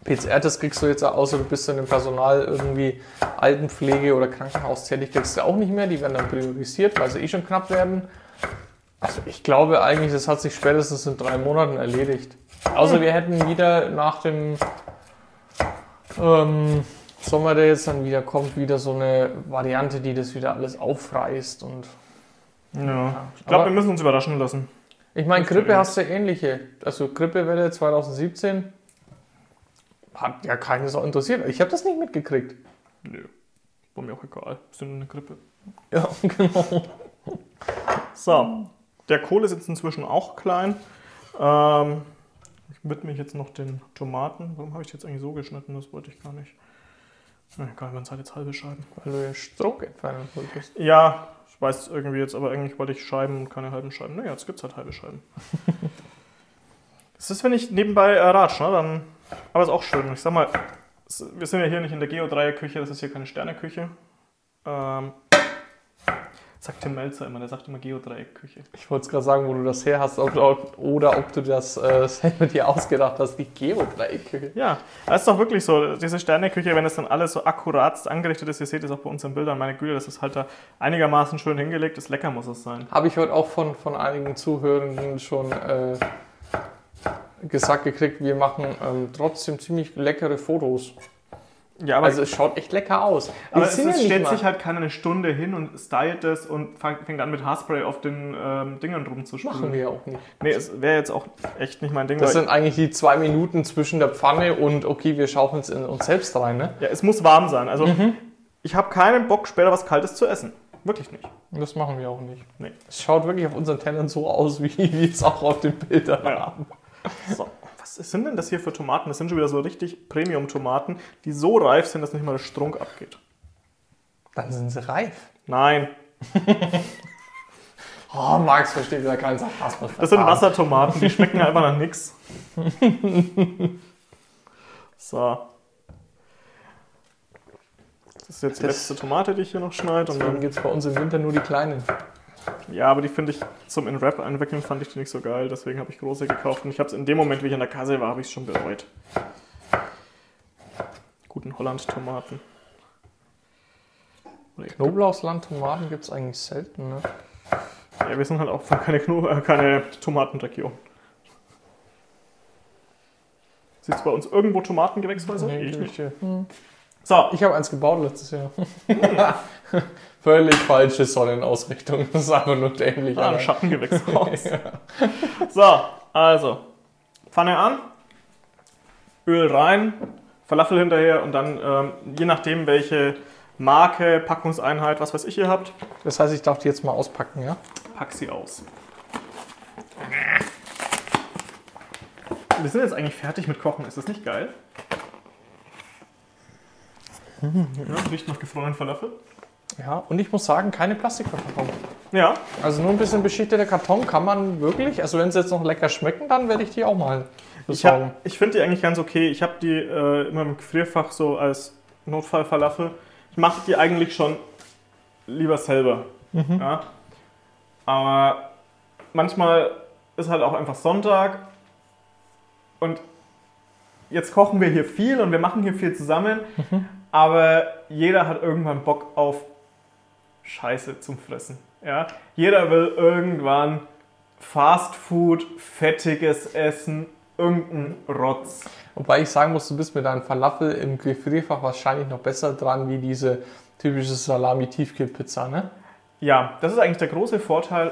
PCR-Test kriegst du jetzt, außer du bist in dem Personal irgendwie Altenpflege oder Krankenhaus tätig, kriegst du auch nicht mehr. Die werden dann priorisiert, weil sie eh schon knapp werden. Also ich glaube eigentlich, das hat sich spätestens in drei Monaten erledigt. Außer wir hätten wieder nach dem ähm, Sommer, der jetzt dann wieder kommt, wieder so eine Variante, die das wieder alles aufreißt. Und ja, ich glaube, wir müssen uns überraschen lassen. ich meine, Grippe hast du ähnliche. Also Grippewelle 2017 hat ja keine Sau interessiert. Ich habe das nicht mitgekriegt. Nö, war mir auch egal. Ist ja nur eine Grippe. Ja, genau. So, der Kohl ist jetzt inzwischen auch klein. Ähm, ich widme mich jetzt noch den Tomaten. Warum habe ich die jetzt eigentlich so geschnitten? Das wollte ich gar nicht. Na egal, man es halt jetzt halbe Scheiben. Weil du den Strunk entfernen wolltest. Ja, ich weiß irgendwie jetzt, aber eigentlich wollte ich Scheiben und keine halben Scheiben. Naja, jetzt gibt es halt halbe Scheiben. Das ist, wenn ich nebenbei äh, ratsch, ne? Dann, aber ist auch schön. Ich sag mal, es- wir sind ja hier nicht in der Geodreier-Küche, das ist hier keine Sterneküche. Ähm, sagt Tim Melzer immer, der sagt immer Geodreieck-Küche. Ich wollte gerade sagen, wo du das her hast ob, ob, oder ob du das äh, selber dir ausgedacht hast, die Geodreieckküche. Ja, das ist doch wirklich so. Diese Sterneküche, wenn das dann alles so akkurat angerichtet ist, ihr seht es auch bei unseren Bildern, meine Güte, das ist halt da einigermaßen schön hingelegt, ist lecker muss es sein. Habe ich heute auch von, von einigen Zuhörenden schon äh, gesagt gekriegt, wir machen ähm, trotzdem ziemlich leckere Fotos. Ja, aber, Also es schaut echt lecker aus. aber Wir es, es stellt sich halt keiner eine Stunde hin und stylt es und fängt an mit Haarspray auf den ähm, Dingern Machen rumzuspielen. wir ja auch nicht. Nee, es wäre jetzt auch echt nicht mein Ding. Das sind eigentlich die zwei Minuten zwischen der Pfanne und okay, wir schaufeln es in uns selbst rein. Ne? ja, es muss warm sein. Also Mhm. ich habe keinen Bock, später was Kaltes zu essen. Wirklich nicht. Das machen wir auch nicht. Nee. Es schaut wirklich auf unseren Tellern so aus, wie wir es auch auf den Bildern Ja. haben. So, was sind denn das hier für Tomaten? Das sind schon wieder so richtig Premium-Tomaten, die so reif sind, dass nicht mal der Strunk abgeht. Dann sind sie reif. Nein, Oh, Max versteht wieder keinen Sarkasmus. das sind. Wassertomaten, die schmecken einfach nach nix. So. Das ist jetzt die Das- letzte Tomate, die ich hier noch schneide. Und dann, gibt es bei uns im Winter nur die kleinen. Ja, aber die finde ich zum in Wrap einwickeln fand ich die nicht so geil. Deswegen habe ich große gekauft. Und ich habe es in dem Moment, wie ich an der Kasse war, habe ich es schon bereut. guten Holland-Tomaten. Knoblauchsland-Tomaten gibt es eigentlich selten, ne? Ja, wir sind halt auch keine, Kno äh, keine Tomatenregion. Siehst du bei uns irgendwo Tomatengewächshäuser? Nee, ich ich nicht. Hm. So, Ich habe eins gebaut letztes Jahr. Völlig falsche Sonnenausrichtung. Das ist einfach nur dämlich. ah, ein Alter. Schattengewächshaus. So, also, Pfanne an, Öl rein, Falafel hinterher und dann, ähm, je nachdem, welche Marke, Packungseinheit, was weiß ich, ihr habt, Das heißt, ich darf die jetzt mal auspacken, ja? pack sie aus. Wir sind jetzt eigentlich fertig mit Kochen. Ist das nicht geil? Ja, riecht nach gefrorenen Falafel. Ja, und ich muss sagen, keine Plastikverpackung. Ja, Also nur ein bisschen beschichteter Karton kann man wirklich, also wenn sie jetzt noch lecker schmecken, dann werde ich die auch mal ich, besorgen. hab- ich finde die eigentlich ganz okay. Ich habe die äh, immer im Gefrierfach so als Notfallfalafel. Ich mache die eigentlich schon lieber selber. Ja? Aber manchmal ist halt auch einfach Sonntag und jetzt kochen wir hier viel und wir machen hier viel zusammen, aber jeder hat irgendwann Bock auf Scheiße zum Fressen. Ja? Jeder will irgendwann Fast Food, fettiges Essen, irgendein Rotz. Wobei ich sagen muss, du bist mit deinem Falafel im Gefrierfach wahrscheinlich noch besser dran wie diese typische Salami-Tiefkühlpizza, ne? Ja, das ist eigentlich der große Vorteil.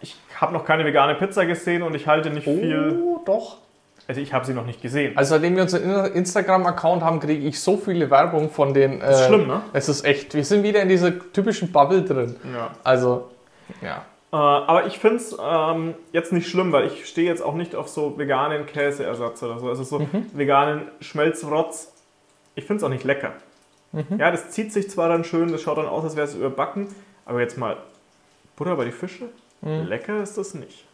Ich habe noch keine vegane Pizza gesehen und ich halte nicht viel. Oh, doch. Also ich habe sie noch nicht gesehen. Also seitdem wir unseren Instagram-Account haben, kriege ich so viele Werbung von den... Äh, Das ist schlimm, ne? Es ist echt, wir sind wieder in dieser typischen Bubble drin. Ja. Also, ja. Äh, aber ich finde es ähm, jetzt nicht schlimm, weil ich stehe jetzt auch nicht auf so veganen Käseersatz oder so. Also so veganen Schmelzrotz. Ich finde es auch nicht lecker. Ja, das zieht sich zwar dann schön, das schaut dann aus, als wäre es überbacken, aber jetzt mal Butter bei die Fische? Lecker ist das nicht.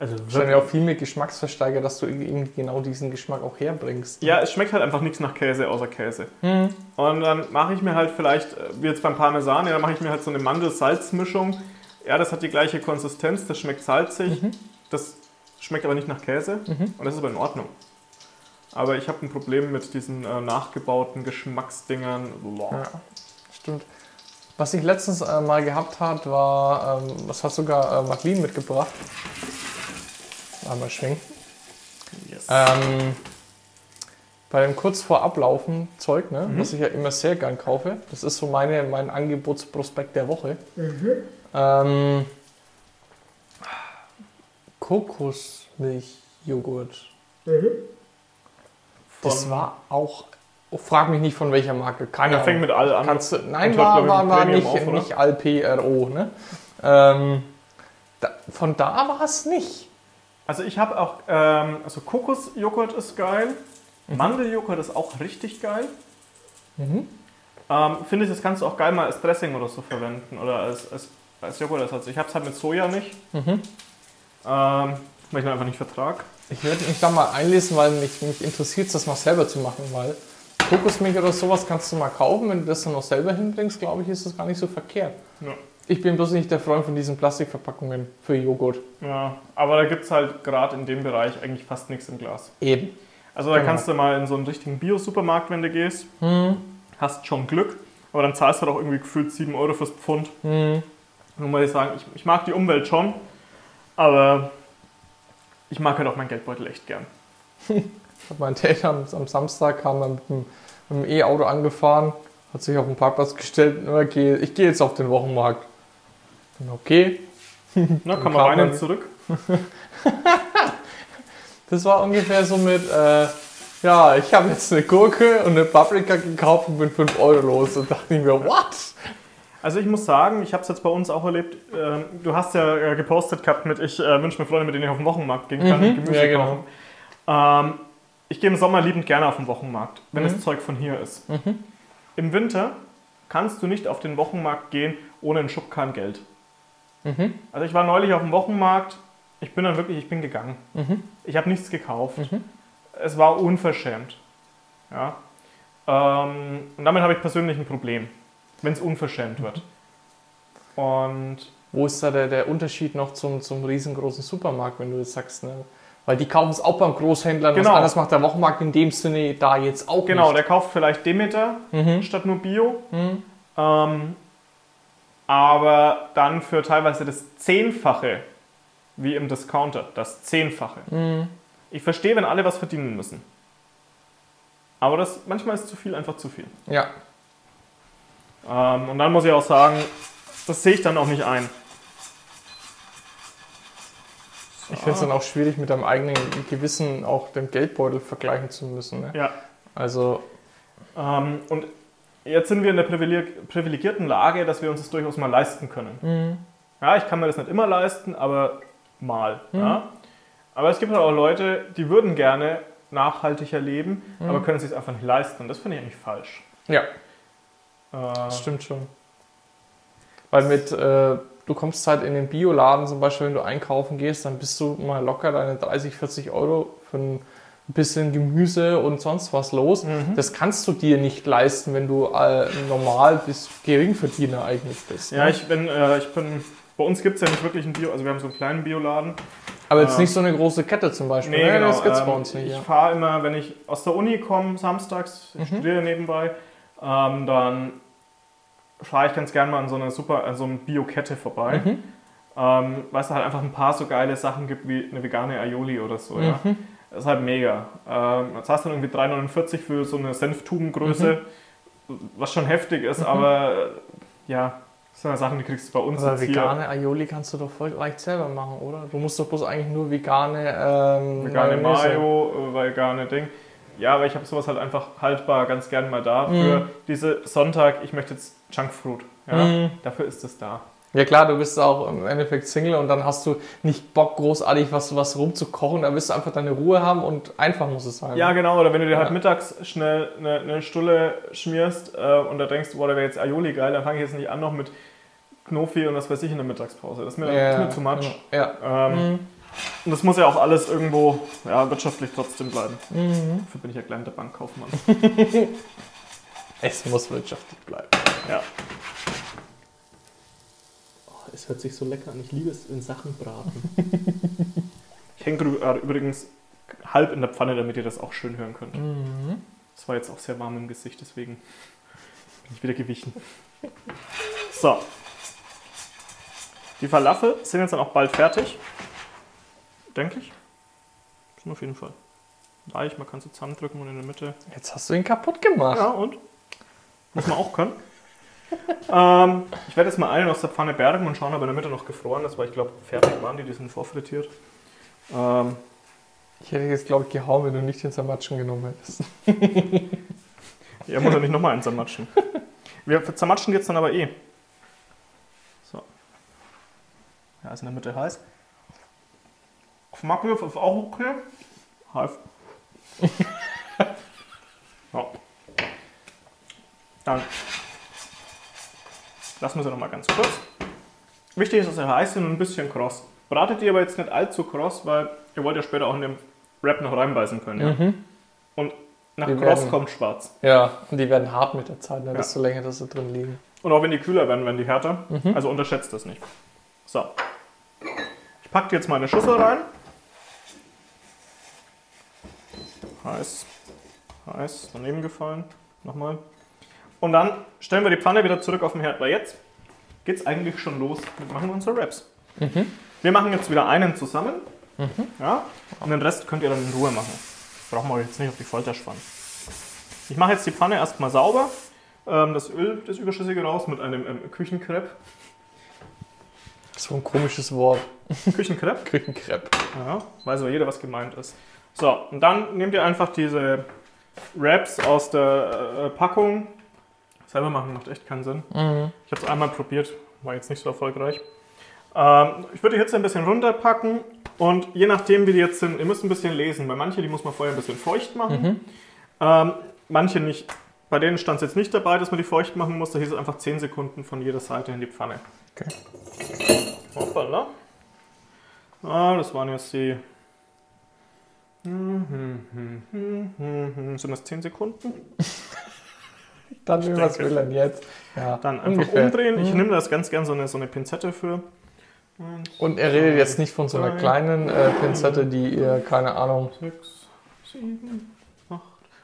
Also Wahrscheinlich auch viel mit Geschmacksversteiger, dass du irgendwie genau diesen Geschmack auch herbringst. Ja, es schmeckt halt einfach nichts nach Käse außer Käse. Und dann mache ich mir halt vielleicht, äh, wie jetzt beim Parmesan, ja, dann mache ich mir halt so eine Mandel-Salz-Mischung. Ja, das hat die gleiche Konsistenz, das schmeckt salzig, das schmeckt aber nicht nach Käse und das ist aber in Ordnung. Aber ich habe ein Problem mit diesen äh, nachgebauten Geschmacksdingern. Boah. Ja, stimmt. Was ich letztens äh, mal gehabt hat, war, ähm, das hat sogar äh, Maclean mitgebracht. Einmal schwenken. Yes. Ähm, bei dem kurz vor Ablaufen Zeug, ne, was ich ja immer sehr gern kaufe, das ist so meine, mein Angebotsprospekt der Woche. Ähm, Kokosmilchjoghurt. Das Von- war auch, oh, frag mich nicht von welcher Marke, keine Der fängt mit all an. Kannst du, nein, war, war, war nicht, auf, nicht Alpro, ne? Ähm, da, von da war es nicht. Also ich habe auch, ähm, also Kokosjoghurt ist geil, Mhm. Mandeljoghurt ist auch richtig geil. Ähm, Finde ich, das kannst du auch geil mal als Dressing oder so verwenden oder als, als, als Joghurtersatz. Ich habe es halt mit Soja nicht, Mhm. ähm, weil ich einfach nicht vertrag. Ich werde mich da mal einlesen, weil mich, mich interessiert das mal selber zu machen, weil Kokosmilch oder sowas kannst du mal kaufen. Wenn du das dann noch selber hinbringst, glaube ich, ist das gar nicht so verkehrt. Ja. Ich bin bloß nicht der Freund von diesen Plastikverpackungen für Joghurt. Ja, aber da gibt es halt gerade in dem Bereich eigentlich fast nichts im Glas. Eben. Also da Genau. kannst du mal in so einen richtigen Bio-Supermarkt, wenn du gehst, hast schon Glück, aber dann zahlst du halt auch irgendwie gefühlt 7 Euro fürs Pfund. Hm. Nun muss ich sagen, ich, ich mag die Umwelt schon, aber ich mag halt auch meinen Geldbeutel echt gern. Mein Dad am, am Samstag kam er mit dem, E-Auto angefahren, hat sich auf den Parkplatz gestellt und gehe ich gehe jetzt auf den Wochenmarkt. Okay, Na, kann kam man rein und zurück. das war ungefähr so mit, äh, ja, ich habe jetzt eine Gurke und eine Paprika gekauft und bin 5 Euro los. Und dachte ich mir, what? Also ich muss sagen, ich habe es jetzt bei uns auch erlebt. Ähm, du hast ja äh, gepostet gehabt mit, ich äh, wünsche mir Freunde, mit denen ich auf den Wochenmarkt gehen kann, Mhm, Gemüse ja, genau. kaufen. Ähm, ich gehe im Sommer liebend gerne auf den Wochenmarkt, wenn Mhm. das Zeug von hier ist. Im Winter kannst du nicht auf den Wochenmarkt gehen ohne einen Schubkarren Geld. Mhm. Also ich war neulich auf dem Wochenmarkt, ich bin dann wirklich, ich bin gegangen. Mhm. Ich habe nichts gekauft. Es war unverschämt. Ja. Ähm, und damit habe ich persönlich ein Problem, wenn es unverschämt wird. Und Wo ist da der, der Unterschied noch zum, zum riesengroßen Supermarkt, wenn du jetzt sagst, ne? Weil die kaufen es auch beim Großhändler. Genau. Was anderes macht der Wochenmarkt in dem Sinne da jetzt auch Genau, nicht. der kauft vielleicht Demeter statt nur Bio. Ähm, aber dann für teilweise das Zehnfache, wie im Discounter, das Zehnfache. Ich verstehe, wenn alle was verdienen müssen. Aber das, manchmal ist zu viel einfach zu viel. Ja. Ähm, und dann muss ich auch sagen, das sehe ich dann auch nicht ein. Ich finde es dann auch schwierig, mit deinem eigenen Gewissen auch den Geldbeutel vergleichen zu müssen. Ne? Ja. Also, Ähm, und jetzt sind wir in der privileg privilegierten Lage, dass wir uns das durchaus mal leisten können. Ja, ich kann mir das nicht immer leisten, aber mal. Ja? Aber es gibt halt auch Leute, die würden gerne nachhaltiger leben, aber können es sich einfach nicht leisten. Und das finde ich eigentlich falsch. ja, Äh, das stimmt schon. Weil mit, äh, du kommst halt in den Bioladen zum Beispiel, wenn du einkaufen gehst, dann bist du mal locker deine 30, 40 Euro für ein bisschen Gemüse und sonst was los. Mhm. Das kannst du dir nicht leisten, wenn du äh, normal bis Geringverdiener eigentlich bist. ja, ne? ich bin, äh, ich bin, bei uns gibt es ja nicht wirklich einen Bio, also wir haben so einen kleinen Bioladen. Aber jetzt äh, nicht so eine große Kette zum Beispiel. Nee, ne? genau. Das gibt's ähm, bei uns nicht. Ich Ja. fahre immer, wenn ich aus der Uni komme, samstags, ich Mhm. studiere nebenbei, ähm, dann fahre ich ganz gern mal an so einer super, an so einer Bio-Kette vorbei. Mhm. Ähm, weil es da halt einfach ein paar so geile Sachen gibt wie eine vegane Aioli oder so. Ja? Mhm. Das ist halt mega. Ähm, jetzt hast du dann irgendwie 3,49 für so eine Senftubengröße, Mhm. was schon heftig ist, aber äh, ja, das sind ja Sachen, die kriegst du bei uns Aber jetzt hier. vegane Aioli kannst du doch voll leicht selber machen, oder? Du musst doch bloß eigentlich nur vegane ähm, Vegane Mayonnaise- Mayo, äh, vegane Ding. Ja, aber ich habe sowas halt einfach haltbar ganz gern mal da Mhm. für diese Sonntag, ich möchte jetzt Junkfood. Ja? Mhm. Dafür ist es da. Ja klar, du bist auch im Endeffekt Single und dann hast du nicht Bock, großartig was, was rumzukochen. Da willst du einfach deine Ruhe haben und einfach muss es sein. Ja, genau. Oder wenn du dir halt Ja. mittags schnell eine, eine Stulle schmierst äh, und da denkst, boah, da wäre jetzt Aioli geil, dann fange ich jetzt nicht an noch mit Knofi und was weiß ich in der Mittagspause. Das ist mir, ja, das ist mir zu much. Ja. Ähm, Mhm. Und das muss ja auch alles irgendwo ja, wirtschaftlich trotzdem bleiben. Mhm. Dafür bin ich ja gelernter Bankkaufmann. Es muss wirtschaftlich bleiben. ja. Es hört sich so lecker an. Ich liebe es in Sachen braten. Ich hänge gerade übrigens halb in der Pfanne, damit ihr das auch schön hören könnt. Mhm. Es war jetzt auch sehr warm im Gesicht, deswegen bin ich wieder gewichen. So. Die Falafel sind jetzt dann auch bald fertig. Denke ich. Sind auf jeden Fall weich, man kann sie zusammendrücken und in der Mitte. Jetzt hast du ihn kaputt gemacht. Ja, und? Muss man auch können. Ähm, ich werde jetzt mal einen aus der Pfanne bergen und schauen, ob in der Mitte noch gefroren ist, weil ich glaube, fertig waren die, die sind vorfrittiert. Ähm, Ich hätte jetzt, glaube ich, gehauen, wenn du nicht den Samatschen genommen hättest. Ja, muss ja nicht nochmal einen zermatschen. Wir zermatschen jetzt dann aber eh. So. Ja, ist in der Mitte heiß. Geschmacklich ist auch okay. Heiß. ja. Dann lassen wir sie nochmal ganz kurz. Wichtig ist, dass sie heiß sind und ein bisschen kross. Bratet die aber jetzt nicht allzu kross, weil ihr wollt ja später auch in den Wrap noch reinbeißen können. Ja? Mhm. Und nach Die kross werden- kommt schwarz. Ja, und die werden hart mit der Zeit, ne, Ja. desto länger dass sie drin liegen. Und auch wenn die kühler werden, werden die härter. Mhm. Also unterschätzt das nicht. So. Ich packe jetzt meine Schüssel rein. Heiß. Heiß. Daneben gefallen. Nochmal. Und dann stellen wir die Pfanne wieder zurück auf den Herd. Weil jetzt geht es eigentlich schon los. mit machen wir unsere Wraps. Mhm. Wir machen jetzt wieder einen zusammen. Ja, und den Rest könnt ihr dann in Ruhe machen. Brauchen wir euch jetzt nicht auf die Folter spannen. Ich mache jetzt die Pfanne erstmal sauber. Ähm, das Öl, das Überschüssige raus mit einem ähm, Küchenkrepp. So ein komisches Wort. Küchenkrepp? Küchenkrepp. Ja, weiß aber jeder, was gemeint ist. So, und dann nehmt ihr einfach diese Wraps aus der äh, Packung. Selber machen macht echt keinen Sinn. Mhm. Ich habe es einmal probiert, war jetzt nicht so erfolgreich. Ähm, ich würde die Hitze ein bisschen runterpacken und je nachdem, wie die jetzt sind, ihr müsst ein bisschen lesen. Bei manchen, die muss man vorher ein bisschen feucht machen. Mhm. Ähm, manche nicht. Bei denen stand es jetzt nicht dabei, dass man die feucht machen muss. Da hieß es einfach 10 Sekunden von jeder Seite in die Pfanne. Okay. Hoppala. Ah, das waren jetzt die. Sind das 10 Sekunden? Dann was denke. will denn jetzt? Ja, Dann einfach ungefähr. umdrehen. Ich Mhm. nehme das ganz gern so eine, so eine Pinzette für. Eins, Und er redet jetzt nicht von so einer kleinen äh, Pinzette, die ihr, keine Ahnung, sechs, sieben, acht.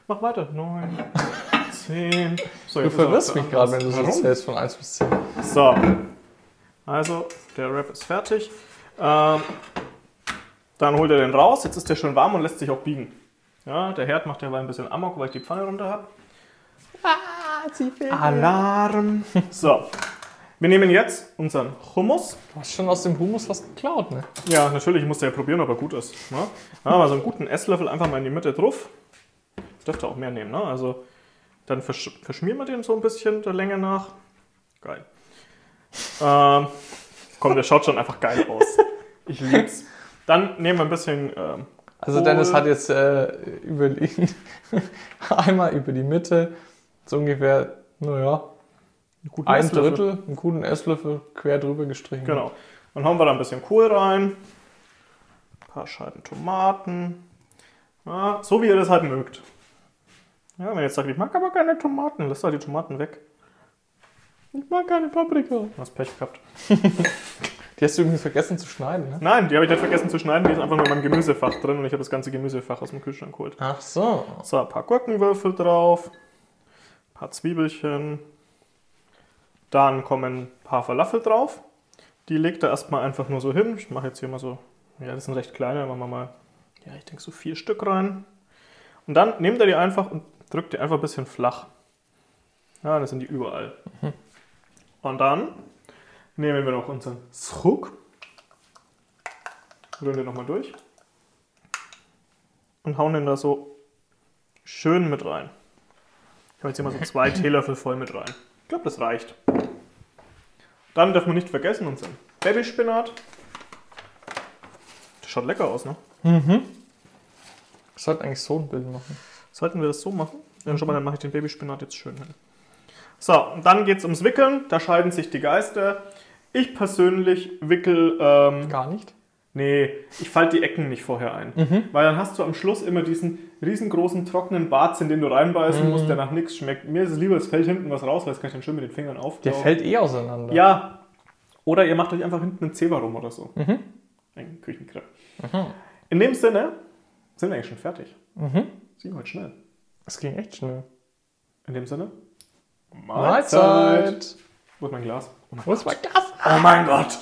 Mach weiter. Neun, zehn. So, Du er verwirrst mich gerade, wenn du so zählst von 1 bis 10. So. Also, der Wrap ist fertig. Ähm, dann holt er den raus. Jetzt ist der schon warm und lässt sich auch biegen. Ja, der Herd macht derweil ein bisschen Amok, weil ich die Pfanne runter habe. Alarm. So. Wir nehmen jetzt unseren Hummus. Du hast schon aus dem Humus was geklaut, ne? Ja, natürlich, ich musste ja probieren, ob er gut ist. Ne? Ja, mal so einen guten Esslöffel einfach mal in die Mitte drauf. Dürfte auch mehr nehmen, ne? Also dann versch verschmieren wir den so ein bisschen der Länge nach. Geil. Ähm, komm, der schaut schon einfach geil aus. Ich lieb's. Dann nehmen wir ein bisschen. Ähm, Also Kohl. Dennis hat jetzt äh, überlegt, einmal über die Mitte, so ungefähr, naja, einen guten ein Esslöffel. Drittel, einen guten Esslöffel quer drüber gestrichen. Genau. Dann hauen wir da ein bisschen Kohl rein. Ein paar Scheiben Tomaten. Ja, so wie ihr das halt mögt. Ja, wenn ihr jetzt sagt, ich mag aber keine Tomaten, lasst halt die Tomaten weg. Ich mag keine Paprika. Du hast Pech gehabt. Die hast du übrigens vergessen zu schneiden, ne? Nein, die habe ich nicht vergessen zu schneiden. Die ist einfach nur in meinem Gemüsefach drin und ich habe das ganze Gemüsefach aus dem Kühlschrank geholt. Ach so. So, ein paar Gurkenwürfel drauf. Ein paar Zwiebelchen. Dann kommen ein paar Falafel drauf. Die legt er erstmal einfach nur so hin. Ich mache jetzt hier mal so, ja, das sind recht kleine, machen wir mal, ja, ich denke so vier Stück rein. Und dann nehmt er die einfach und drückt die einfach ein bisschen flach. Ja, das sind die überall. Und dann nehmen wir noch unseren Schuk. Rühren den nochmal durch. Und hauen den da so schön mit rein. Ich habe jetzt hier mal so zwei Teelöffel voll mit rein. Ich glaube, das reicht. Dann darf man nicht vergessen unseren Babyspinat. Das schaut lecker aus, ne? Wir sollten eigentlich so ein Bild machen. Sollten wir das so machen? Dann schon mal, dann mache ich den Babyspinat jetzt schön hin. So, und dann geht es ums Wickeln. Da scheiden sich die Geister. Ich persönlich wickel, ähm, Gar nicht? Nee, ich falte die Ecken nicht vorher ein. Weil dann hast du am Schluss immer diesen riesengroßen trockenen Bart, in den du reinbeißen musst, der nach nichts schmeckt. Mir ist es lieber, es fällt hinten was raus, weil das kann ich dann schön mit den Fingern auf. Der fällt eh auseinander. Ja. Oder ihr macht euch einfach hinten einen Zewa rum oder so. Ein Küchenkrepp. In dem Sinne sind wir eigentlich schon fertig. Mhm. Das ging heute schnell. Das ging echt schnell. In dem Sinne. Mahlzeit. Wo ist mein Glas? Oh mein, Wo ist mein Gas? oh mein Gott.